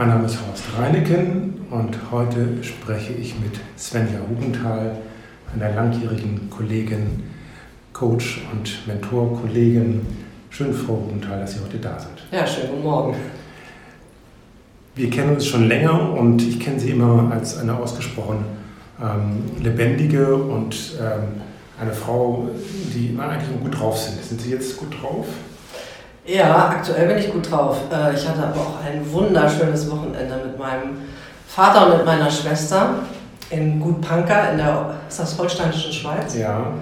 Mein Name ist Horst Reineken und heute spreche ich mit Svenja Hubenthal, einer langjährigen Kollegin, Coach und Mentor-Kollegin. Schön, Frau Hubenthal, dass Sie heute da sind. Ja, schönen guten Morgen. Wir kennen uns schon länger und ich kenne Sie immer als eine ausgesprochen ähm, lebendige und ähm, eine Frau, die immer eigentlich gut drauf sind. Sind Sie jetzt gut drauf? Ja, aktuell bin ich gut drauf. Äh, ich hatte aber auch ein wunderschönes Wochenende mit meinem Vater und mit meiner Schwester in Gut Panka in der ist das holsteinischen Schweiz. Ja.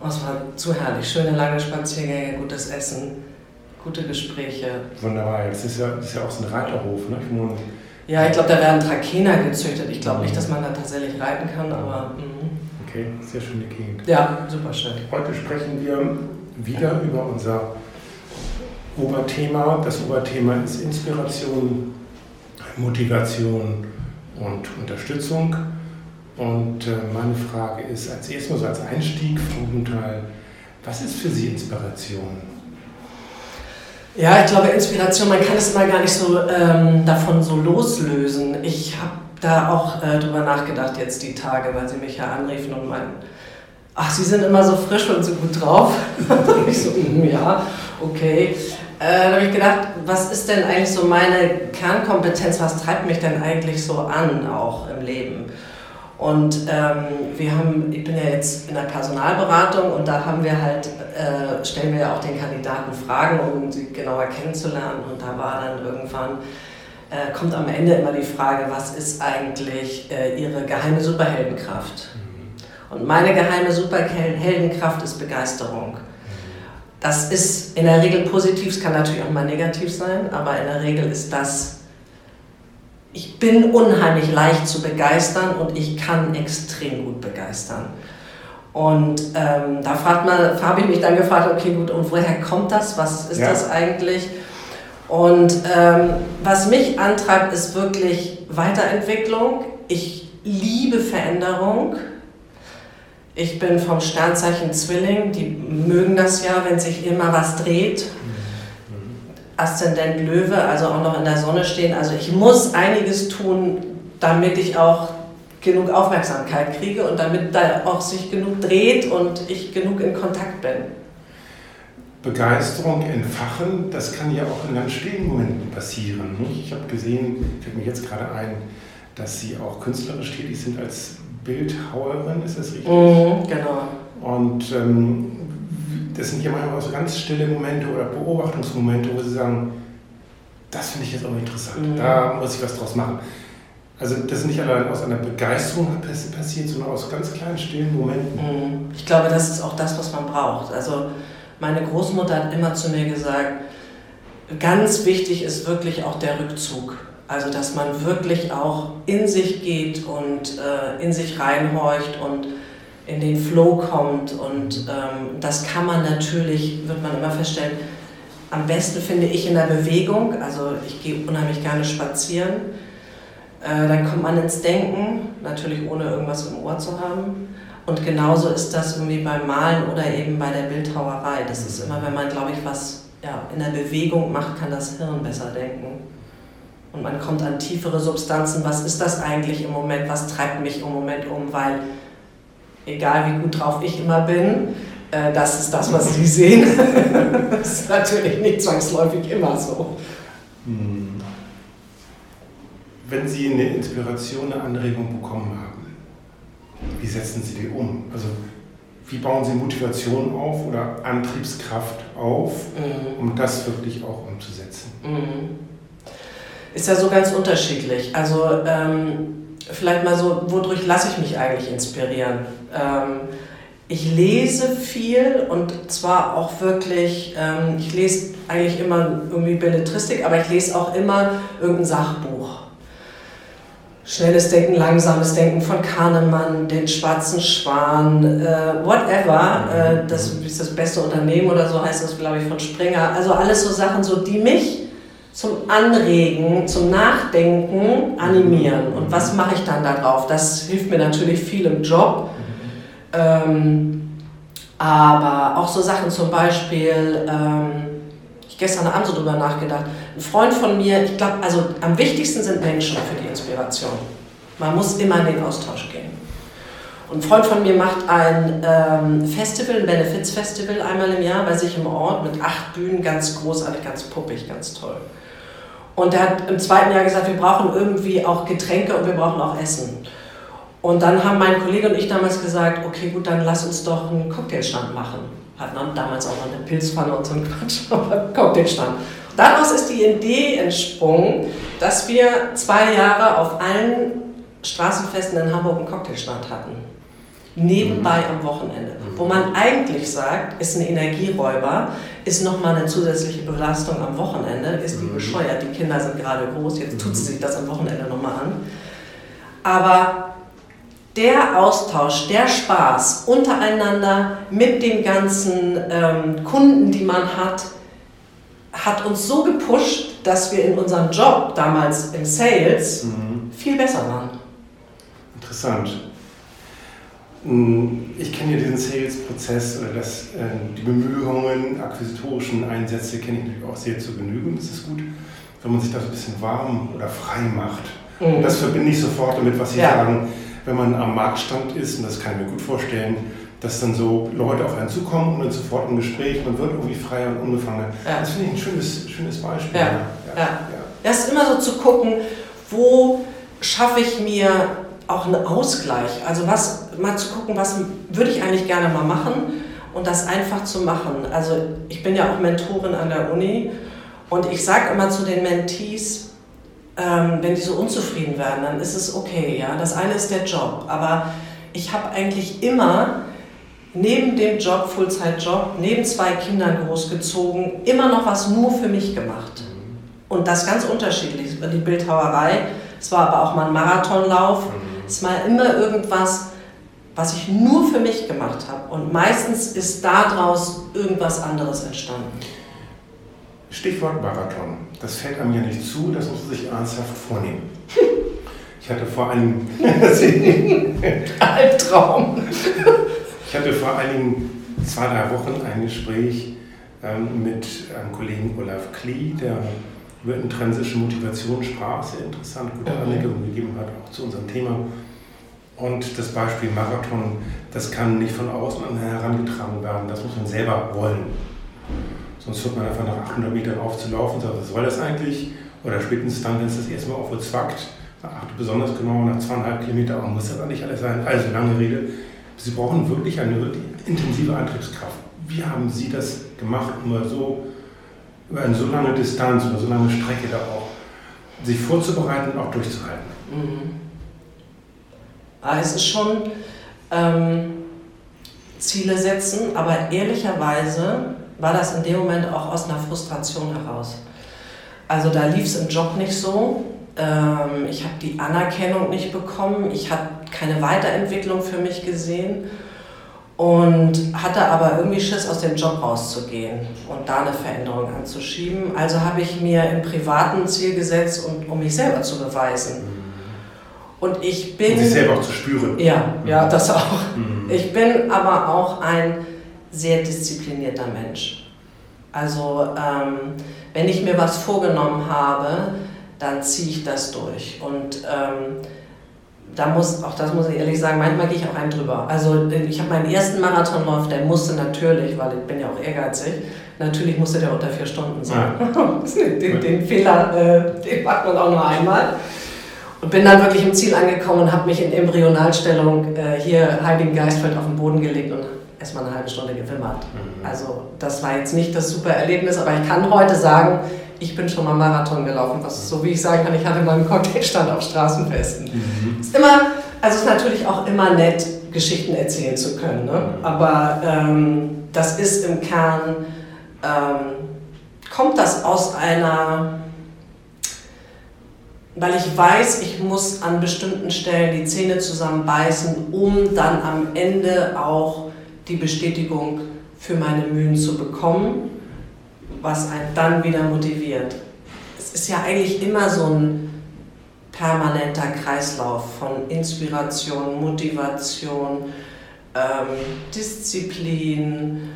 Oh, es war zu herrlich. Schöne lange Spaziergänge, gutes Essen, gute Gespräche. Wunderbar. Das ist ja, das ist ja auch so ein Reiterhof, ne? Ich ja, ich glaube, da werden Trakener gezüchtet. Ich glaube nicht, dass man da tatsächlich reiten kann, aber. Mh. Okay, sehr schöne Gegend. Ja, super schön. Heute sprechen wir wieder über unser Oberthema. Das Oberthema ist Inspiration, Motivation und Unterstützung. Und äh, meine Frage ist als erstes als Einstieg, Frau Gunthal, was ist für Sie Inspiration? Ja, ich glaube, Inspiration, man kann es mal gar nicht so ähm, davon so loslösen. Ich habe da auch äh, drüber nachgedacht jetzt die Tage, weil Sie mich ja anriefen und meinten, ach, Sie sind immer so frisch und so gut drauf. und ich so, mm, ja, okay. Äh, da habe ich gedacht, was ist denn eigentlich so meine Kernkompetenz, was treibt mich denn eigentlich so an, auch im Leben? Und ähm, wir haben, ich bin ja jetzt in der Personalberatung und da haben wir halt, äh, stellen wir ja auch den Kandidaten Fragen, um sie genauer kennenzulernen. Und da war dann irgendwann, äh, kommt am Ende immer die Frage, was ist eigentlich äh, ihre geheime Superheldenkraft? Mhm. Und meine geheime Superheldenkraft ist Begeisterung. Das ist in der Regel positiv, es kann natürlich auch mal negativ sein, aber in der Regel ist das, ich bin unheimlich leicht zu begeistern und ich kann extrem gut begeistern. Und ähm, da fragt man, habe ich mich dann gefragt, okay, gut, und woher kommt das? Was ist ja. das eigentlich? Und ähm, was mich antreibt, ist wirklich Weiterentwicklung. Ich liebe Veränderung. Ich bin vom Sternzeichen Zwilling, die mögen das ja, wenn sich immer was dreht. Aszendent Löwe, also auch noch in der Sonne stehen. Also ich muss einiges tun, damit ich auch genug Aufmerksamkeit kriege und damit da auch sich genug dreht und ich genug in Kontakt bin. Begeisterung entfachen, das kann ja auch in ganz stillen Momenten passieren. Ich habe gesehen, fällt mir jetzt gerade ein, dass Sie auch künstlerisch tätig sind als Bildhauerin, ist das richtig? Mhm, genau. Und ähm, das sind ja manchmal auch so ganz stille Momente oder Beobachtungsmomente, wo Sie sagen, das finde ich jetzt auch interessant, mhm. da muss ich was draus machen. Also das ist nicht allein aus einer Begeisterung passiert, sondern aus ganz kleinen stillen Momenten. Mhm. Ich glaube, das ist auch das, was man braucht. Also meine Großmutter hat immer zu mir gesagt, ganz wichtig ist wirklich auch der Rückzug. Also dass man wirklich auch in sich geht und äh, in sich reinhorcht und in den Flow kommt. Und ähm, das kann man natürlich, wird man immer feststellen, am besten finde ich in der Bewegung. Also ich gehe unheimlich gerne spazieren. Äh, dann kommt man ins Denken, natürlich ohne irgendwas im Ohr zu haben. Und genauso ist das irgendwie beim Malen oder eben bei der Bildhauerei. Das ist immer, wenn man, glaube ich, was ja, in der Bewegung macht, kann das Hirn besser denken und man kommt an tiefere Substanzen. Was ist das eigentlich im Moment? Was treibt mich im Moment um? Weil egal wie gut drauf ich immer bin, äh, das ist das, was Sie sehen. das ist natürlich nicht zwangsläufig immer so. Hm. Wenn Sie eine Inspiration, eine Anregung bekommen haben, wie setzen Sie die um? Also wie bauen Sie Motivation auf oder Antriebskraft auf, mhm. um das wirklich auch umzusetzen? Mhm ist ja so ganz unterschiedlich. Also ähm, vielleicht mal so, wodurch lasse ich mich eigentlich inspirieren? Ähm, ich lese viel und zwar auch wirklich, ähm, ich lese eigentlich immer irgendwie Belletristik, aber ich lese auch immer irgendein Sachbuch. Schnelles Denken, langsames Denken von Kahnemann, den schwarzen Schwan, äh, whatever, äh, das ist das beste Unternehmen oder so heißt das, glaube ich, von Springer. Also alles so Sachen, so, die mich zum Anregen, zum Nachdenken animieren. Und was mache ich dann darauf? Das hilft mir natürlich viel im Job. Ähm, aber auch so Sachen zum Beispiel, ähm, ich gestern Abend so drüber nachgedacht, Ein Freund von mir, ich glaube, also am wichtigsten sind Menschen für die Inspiration. Man muss immer in den Austausch gehen. Ein Freund von mir macht ein ähm, Festival, ein Benefits-Festival einmal im Jahr bei sich im Ort mit acht Bühnen, ganz großartig, ganz puppig, ganz toll. Und er hat im zweiten Jahr gesagt, wir brauchen irgendwie auch Getränke und wir brauchen auch Essen. Und dann haben mein Kollege und ich damals gesagt, okay, gut, dann lass uns doch einen Cocktailstand machen. Hatten dann damals auch noch eine Pilzpfanne und so einen Quatsch, aber Cocktailstand. Daraus ist die Idee entsprungen, dass wir zwei Jahre auf allen Straßenfesten in Hamburg einen Cocktailstand hatten nebenbei mhm. am Wochenende. Mhm. Wo man eigentlich sagt, ist ein Energieräuber, ist nochmal eine zusätzliche Belastung am Wochenende, ist die mhm. bescheuert, die Kinder sind gerade groß, jetzt tut sie sich das am Wochenende nochmal an. Aber der Austausch, der Spaß untereinander mit den ganzen ähm, Kunden, die man hat, hat uns so gepusht, dass wir in unserem Job damals im Sales mhm. viel besser waren. Interessant. Ich kenne ja diesen Sales-Prozess oder das, äh, die Bemühungen, akquisitorischen Einsätze kenne ich natürlich auch sehr zu Genüge. Und es ist gut, wenn man sich da so ein bisschen warm oder frei macht. Mhm. Und das verbinde ich sofort damit, was Sie ja. sagen, wenn man am Marktstand ist, und das kann ich mir gut vorstellen, dass dann so Leute auf einen zukommen und dann sofort ein Gespräch, man wird irgendwie freier und unbefangen. Ja. Das finde ich ein schönes, schönes Beispiel. Ja. Ja. Ja. ja. ist immer so zu gucken, wo schaffe ich mir auch einen Ausgleich. Also was, mal zu gucken, was würde ich eigentlich gerne mal machen und das einfach zu machen. Also ich bin ja auch Mentorin an der Uni und ich sage immer zu den Mentees, ähm, wenn die so unzufrieden werden, dann ist es okay. Ja? Das eine ist der Job, aber ich habe eigentlich immer neben dem Job, Fullzeitjob, neben zwei Kindern großgezogen, immer noch was nur für mich gemacht. Und das ganz unterschiedlich. Die Bildhauerei, es war aber auch mal ein Marathonlauf. Mhm es war immer irgendwas, was ich nur für mich gemacht habe. Und meistens ist daraus irgendwas anderes entstanden. Stichwort Marathon. Das fällt einem ja nicht zu, das muss man sich ernsthaft vornehmen. Ich hatte vor einem Albtraum. Ich hatte vor einigen zwei, drei Wochen ein Gespräch ähm, mit einem Kollegen Olaf Klee, der über intrinsische Motivation sprach, sehr interessant, gute mhm. Anregungen gegeben hat, auch zu unserem Thema. Und das Beispiel Marathon, das kann nicht von außen herangetragen werden, das muss man selber wollen. Sonst hört man einfach nach 800 Metern auf zu laufen und sagt, was soll das eigentlich? Oder spätestens dann, wenn es das erste Mal auf zwackt, achte besonders genau nach zweieinhalb Kilometern, muss das eigentlich alles sein. Also lange Rede, Sie brauchen wirklich eine intensive Antriebskraft. Wie haben Sie das gemacht, um so über eine so lange Distanz, über so lange Strecke da auch sich vorzubereiten und auch durchzuhalten? Mhm. Ah, es ist schon ähm, Ziele setzen, aber ehrlicherweise war das in dem Moment auch aus einer Frustration heraus. Also da lief es im Job nicht so. Ähm, ich habe die Anerkennung nicht bekommen. Ich habe keine Weiterentwicklung für mich gesehen und hatte aber irgendwie Schiss, aus dem Job rauszugehen und da eine Veränderung anzuschieben. Also habe ich mir im privaten Ziel gesetzt, um, um mich selber zu beweisen. Und ich bin. Und sich selber auch zu spüren. Ja, ja, das auch. Mhm. Ich bin aber auch ein sehr disziplinierter Mensch. Also, ähm, wenn ich mir was vorgenommen habe, dann ziehe ich das durch. Und ähm, da muss, auch das muss ich ehrlich sagen, manchmal gehe ich auch einen drüber. Also ich habe meinen ersten Marathonlauf, der musste natürlich, weil ich bin ja auch ehrgeizig, natürlich musste der unter vier Stunden sein. Ja. den, den, Fehler, äh, den macht man auch nur einmal. Und bin dann wirklich im Ziel angekommen und habe mich in Embryonalstellung äh, hier Heiligen Geistfeld auf den Boden gelegt und erstmal eine halbe Stunde gewimmert. Mhm. Also das war jetzt nicht das super Erlebnis, aber ich kann heute sagen, ich bin schon mal Marathon gelaufen, was so wie ich sagen kann, ich hatte mal einen Cocktailstand auf Straßenfesten. Mhm. Ist immer, also ist natürlich auch immer nett, Geschichten erzählen zu können, ne? Mhm. aber ähm, das ist im Kern, ähm, kommt das aus einer weil ich weiß, ich muss an bestimmten Stellen die Zähne zusammenbeißen, um dann am Ende auch die Bestätigung für meine Mühen zu bekommen, was einen dann wieder motiviert. Es ist ja eigentlich immer so ein permanenter Kreislauf von Inspiration, Motivation, ähm, Disziplin,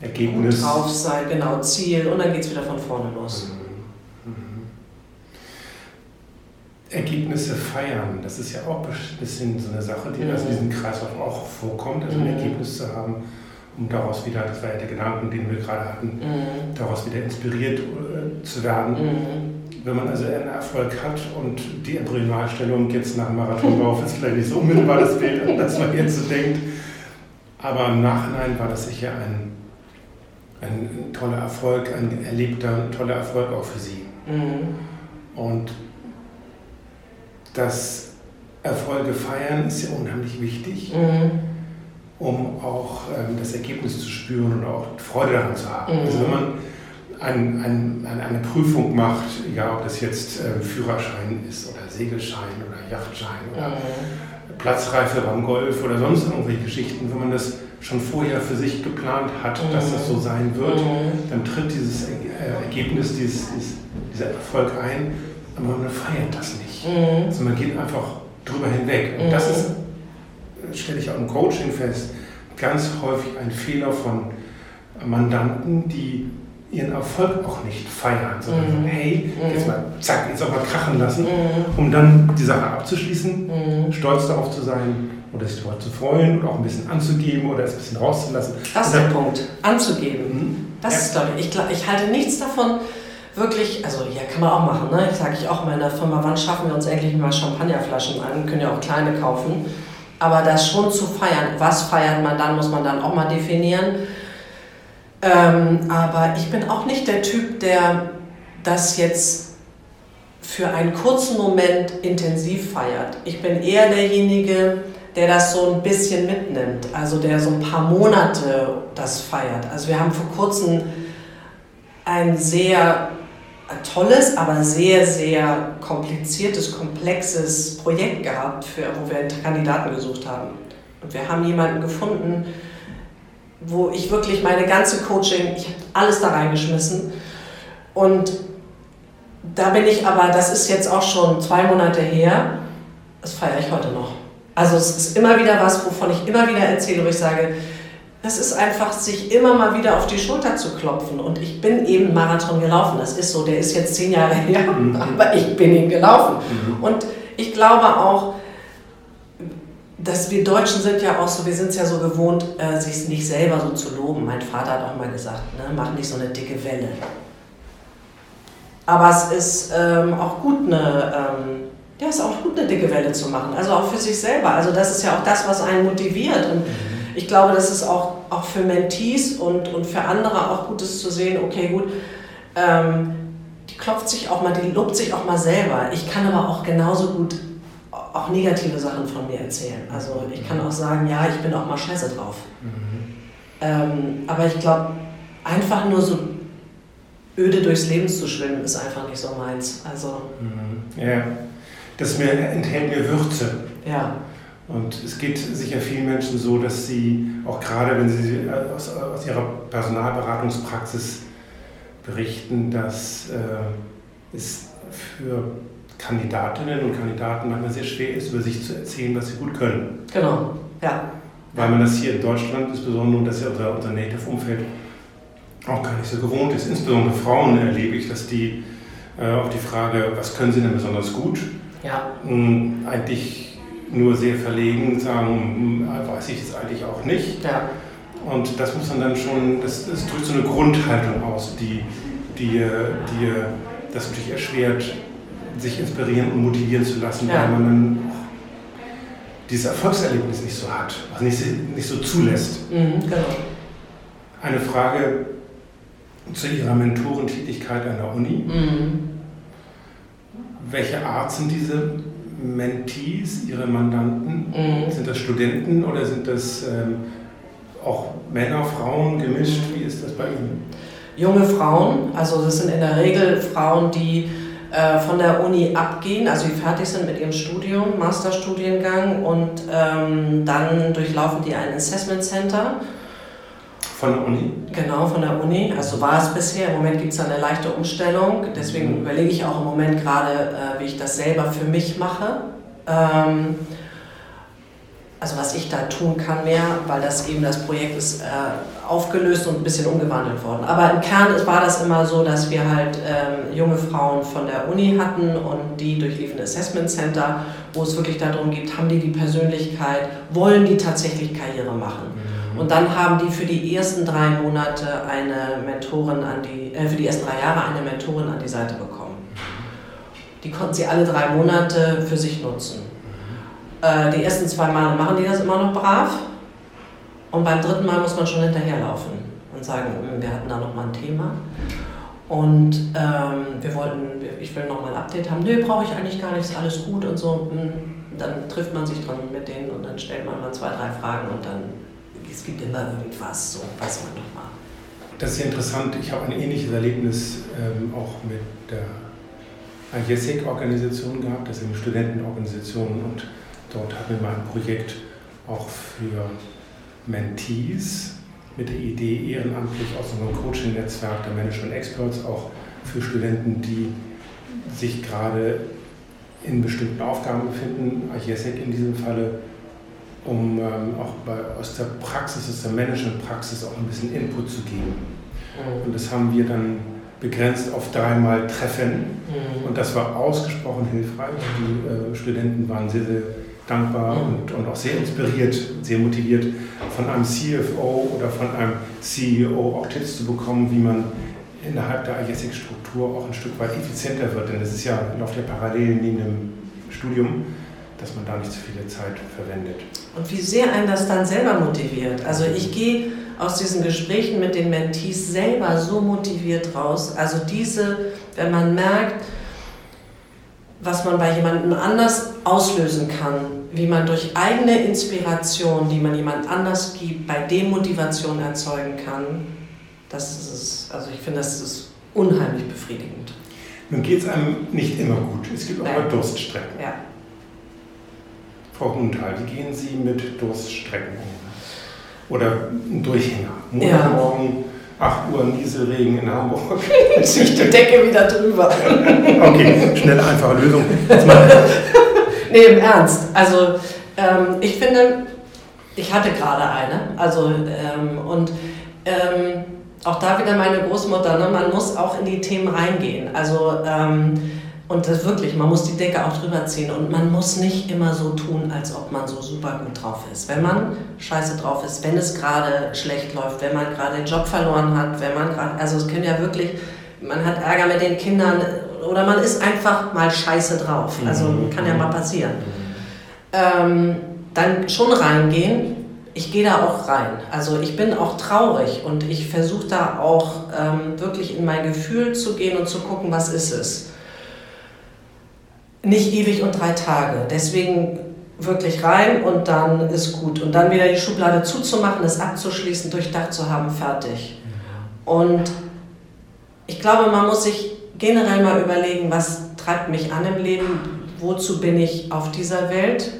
Ergebnis. drauf sein, genau, Ziel und dann geht es wieder von vorne los. Mhm. Ergebnisse feiern, das ist ja auch ein bisschen so eine Sache, die mhm. also diesen Kreislauf auch vorkommt, also ein mhm. Ergebnis zu haben, um daraus wieder, das war ja der Gedanken, den wir gerade hatten, mhm. daraus wieder inspiriert äh, zu werden. Mhm. Wenn man also einen Erfolg hat und die Embryonalstellung jetzt nach dem Marathonlauf ist vielleicht nicht so unmittelbar das Bild, das man jetzt so denkt, aber im Nachhinein war das sicher ein, ein toller Erfolg, ein erlebter, toller Erfolg auch für Sie. Mhm. Und das Erfolge feiern ist ja unheimlich wichtig, mhm. um auch ähm, das Ergebnis zu spüren und auch Freude daran zu haben. Mhm. Also wenn man ein, ein, eine Prüfung macht, egal ob das jetzt äh, Führerschein ist oder Segelschein oder Yachtschein oder mhm. Platzreife beim Golf oder sonst irgendwelche Geschichten, wenn man das schon vorher für sich geplant hat, dass das so mhm. sein wird, mhm. dann tritt dieses äh, Ergebnis, dieses, dieses, dieser Erfolg ein, aber man feiert das nicht. Mhm. Also man geht einfach drüber hinweg. Und das ist, stelle ich auch im Coaching fest, ganz häufig ein Fehler von Mandanten, die ihren Erfolg auch nicht feiern, sondern mhm. sagen, hey, jetzt mal zack, jetzt auch mal krachen lassen, mhm. um dann die Sache abzuschließen, mhm. stolz darauf zu sein oder sich darüber zu freuen oder auch ein bisschen anzugeben oder es ein bisschen rauszulassen. Das ist der Punkt, anzugeben. Mhm. Das ja. ist, glaube ich, ich, ich halte nichts davon, wirklich, also ja, kann man auch machen, ne? Sage ich auch in meiner Firma, wann schaffen wir uns endlich mal Champagnerflaschen an, können ja auch kleine kaufen. Aber das schon zu feiern, was feiert man dann, muss man dann auch mal definieren. Ähm, aber ich bin auch nicht der Typ, der das jetzt für einen kurzen Moment intensiv feiert. Ich bin eher derjenige, der das so ein bisschen mitnimmt, also der so ein paar Monate das feiert. Also wir haben vor kurzem ein sehr tolles, aber sehr, sehr kompliziertes, komplexes Projekt gehabt, für, wo wir Kandidaten gesucht haben. Und wir haben jemanden gefunden, wo ich wirklich meine ganze Coaching, ich habe alles da reingeschmissen. Und da bin ich aber, das ist jetzt auch schon zwei Monate her, das feiere ich heute noch. Also es ist immer wieder was, wovon ich immer wieder erzähle, wo ich sage, das ist einfach, sich immer mal wieder auf die Schulter zu klopfen. Und ich bin eben Marathon gelaufen. Das ist so, der ist jetzt zehn Jahre her, mhm. aber ich bin ihn gelaufen. Mhm. Und ich glaube auch, dass wir Deutschen sind ja auch so, wir sind es ja so gewohnt, äh, sich nicht selber so zu loben. Mein Vater hat auch mal gesagt, ne, mach nicht so eine dicke Welle. Aber es ist ähm, auch gut, eine, ähm, ja, ist auch gut, eine dicke Welle zu machen. Also auch für sich selber. Also das ist ja auch das, was einen motiviert. Und mhm ich glaube, dass es auch, auch für Mentees und, und für andere auch gut ist zu sehen, okay, gut, ähm, die klopft sich auch mal, die lobt sich auch mal selber. Ich kann aber auch genauso gut auch negative Sachen von mir erzählen. Also ich kann auch sagen, ja, ich bin auch mal scheiße drauf. Mhm. Ähm, aber ich glaube, einfach nur so öde durchs Leben zu schwimmen, ist einfach nicht so meins. Also, mhm. Ja, das mir, enthält mir Würze. Ja. Und es geht sicher vielen Menschen so, dass sie, auch gerade wenn sie aus, aus ihrer Personalberatungspraxis berichten, dass äh, es für Kandidatinnen und Kandidaten manchmal sehr schwer ist, über sich zu erzählen, was sie gut können. Genau, ja. Weil man das hier in Deutschland, insbesondere, und das ist ja unser, unser Native-Umfeld, auch gar nicht so gewohnt ist. Insbesondere Frauen erlebe ich, dass die äh, auf die Frage, was können sie denn besonders gut, ja. mh, eigentlich nur sehr verlegen sagen, hm, weiß ich es eigentlich auch nicht. Ja. Und das muss man dann schon, das, das drückt so eine Grundhaltung aus, die, die, die das natürlich erschwert, sich inspirieren und motivieren zu lassen, ja. weil man dann dieses Erfolgserlebnis nicht so hat, also nicht, nicht so zulässt. Mhm, genau. Eine Frage zu Ihrer Mentorentätigkeit an der Uni. Mhm. Welche Art sind diese Mentees, Ihre Mandanten? Mhm. Sind das Studenten oder sind das ähm, auch Männer, Frauen gemischt? Wie ist das bei Ihnen? Junge Frauen, also das sind in der Regel Frauen, die äh, von der Uni abgehen, also die fertig sind mit ihrem Studium, Masterstudiengang und ähm, dann durchlaufen die ein Assessment Center von der Uni? Genau, von der Uni. Also war es bisher. Im Moment gibt es eine leichte Umstellung. Deswegen mhm. überlege ich auch im Moment gerade, äh, wie ich das selber für mich mache. Ähm, also was ich da tun kann mehr, weil das eben das Projekt ist äh, aufgelöst und ein bisschen umgewandelt worden. Aber im Kern war das immer so, dass wir halt ähm, junge Frauen von der Uni hatten und die durchliefen Assessment Center, wo es wirklich darum geht, haben die die Persönlichkeit, wollen die tatsächlich Karriere machen. Mhm. Und dann haben die für die ersten drei Monate eine Mentorin an die, äh, für die ersten drei Jahre eine Mentorin an die Seite bekommen. Die konnten sie alle drei Monate für sich nutzen. Äh, die ersten zwei Male machen die das immer noch brav. Und beim dritten Mal muss man schon hinterherlaufen und sagen, hm, wir hatten da noch mal ein Thema. Und ähm, wir wollten, ich will noch mal ein Update haben. Nö, brauche ich eigentlich gar nicht, ist alles gut und so. Hm, dann trifft man sich dran mit denen und dann stellt man mal zwei, drei Fragen und dann, es gibt immer irgendwas, so weiß man noch mal. Das ist ja interessant. Ich habe ein ähnliches Erlebnis ähm, auch mit der IESEC-Organisation gehabt, das ist eine Studentenorganisation und Dort hatten wir mal ein Projekt auch für Mentees mit der Idee, ehrenamtlich aus unserem Coaching-Netzwerk der Management Experts auch für Studenten, die sich gerade in bestimmten Aufgaben befinden, IESEC in diesem Falle, um ähm, auch bei, aus der Praxis, aus der Management-Praxis auch ein bisschen Input zu geben. Mhm. Und das haben wir dann begrenzt auf dreimal Treffen. Mhm. Und das war ausgesprochen hilfreich. Die äh, Studenten waren sehr, sehr dankbar und, und auch sehr inspiriert, sehr motiviert, von einem CFO oder von einem CEO auch Tipps zu bekommen, wie man innerhalb der IESIC-Struktur auch ein Stück weit effizienter wird. Denn es ist ja läuft ja parallel neben dem Studium, dass man da nicht zu viele Zeit verwendet. Und wie sehr einen das dann selber motiviert. Also ich gehe aus diesen Gesprächen mit den Mentees selber so motiviert raus. Also diese, wenn man merkt, was man bei jemandem anders auslösen kann, wie man durch eigene Inspiration, die man jemand anders gibt, bei dem Motivation erzeugen kann, das ist es. Also ich finde, das ist unheimlich befriedigend. Nun geht es einem nicht immer gut. Es gibt auch mal Durststrecken. Ja. Frau Hunthal, wie gehen Sie mit Durststrecken um? Oder ein Durchhänger? Montagmorgen, ja. 8 Uhr Nieselregen in Hamburg. Ziehe ich die Decke wieder drüber. okay, schnelle, einfache Lösung. nee, im Ernst. Also ähm, ich finde, ich hatte gerade eine. Also ähm, und ähm, auch da wieder meine Großmutter, ne, man muss auch in die Themen reingehen. Also ähm, und das wirklich, man muss die Decke auch drüber ziehen und man muss nicht immer so tun, als ob man so super gut drauf ist. Wenn man scheiße drauf ist, wenn es gerade schlecht läuft, wenn man gerade den Job verloren hat, wenn man gerade, also es können ja wirklich, man hat Ärger mit den Kindern, oder man ist einfach mal scheiße drauf. Also mhm. kann ja mal passieren. Ähm, dann schon reingehen. Ich gehe da auch rein. Also ich bin auch traurig und ich versuche da auch ähm, wirklich in mein Gefühl zu gehen und zu gucken, was ist es. Nicht ewig und drei Tage. Deswegen wirklich rein und dann ist gut. Und dann wieder die Schublade zuzumachen, es abzuschließen, durchdacht zu haben, fertig. Und ich glaube, man muss sich generell mal überlegen, was treibt mich an im Leben, wozu bin ich auf dieser Welt.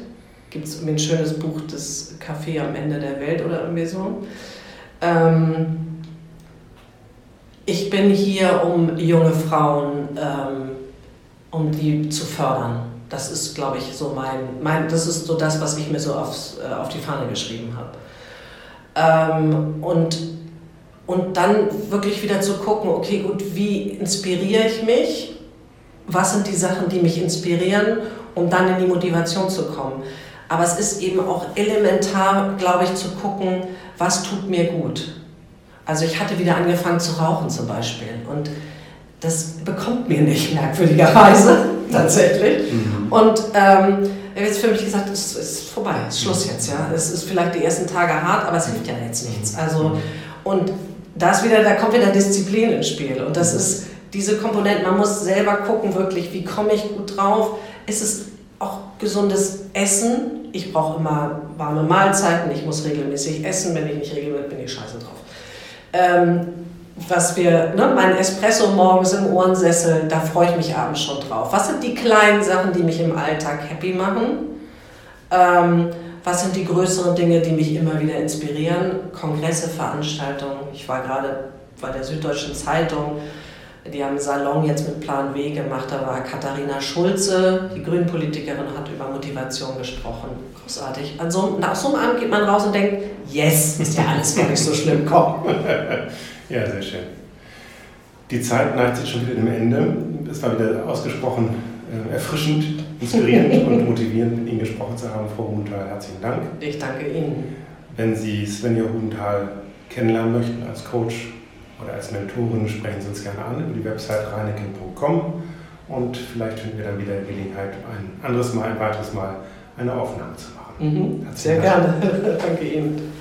Gibt es ein schönes Buch, das Café am Ende der Welt oder irgendwie so. Ähm, ich bin hier, um junge Frauen, ähm, um die zu fördern. Das ist, glaube ich, so mein, mein, das ist so das, was ich mir so aufs, äh, auf die Fahne geschrieben habe. Ähm, und und dann wirklich wieder zu gucken, okay, gut, wie inspiriere ich mich? Was sind die Sachen, die mich inspirieren, um dann in die Motivation zu kommen? Aber es ist eben auch elementar, glaube ich, zu gucken, was tut mir gut. Also ich hatte wieder angefangen zu rauchen zum Beispiel und das bekommt mir nicht merkwürdigerweise tatsächlich. Mhm. Und ähm, jetzt für mich gesagt, es ist vorbei, es ist Schluss jetzt. Ja, es ist vielleicht die ersten Tage hart, aber es hilft ja jetzt nichts. Also und da, ist wieder, da kommt wieder Disziplin ins Spiel. Und das ist diese Komponente, man muss selber gucken, wirklich, wie komme ich gut drauf. Ist es auch gesundes Essen? Ich brauche immer warme Mahlzeiten, ich muss regelmäßig essen. Wenn ich nicht regelmäßig bin ich scheiße drauf. Ähm, was wir, ne, mein Espresso morgens im Ohrensessel, da freue ich mich abends schon drauf. Was sind die kleinen Sachen, die mich im Alltag happy machen? Ähm, was sind die größeren Dinge, die mich immer wieder inspirieren? Kongresse, Veranstaltungen. Ich war gerade bei der Süddeutschen Zeitung Die haben einen Salon jetzt mit Plan W gemacht. Da war Katharina Schulze, die Grünpolitikerin, hat über Motivation gesprochen. Großartig. Also, nach so einem Abend geht man raus und denkt, yes, ist ja alles gar nicht so schlimm, komm. ja, sehr schön. Die Zeit neigt sich schon wieder dem Ende. Es war wieder ausgesprochen äh, erfrischend, inspirierend und motivierend, mit Ihnen gesprochen zu haben. Frau Hudenthal, herzlichen Dank. Ich danke Ihnen. Wenn Sie Svenja Hudenthal kennenlernen möchten als Coach oder als Mentorin, sprechen Sie uns gerne an über die Website reineken.com und vielleicht finden wir dann wieder Gelegenheit, ein anderes Mal, ein weiteres Mal eine Aufnahme zu machen. Mhm, sehr Dank. gerne. Danke Ihnen.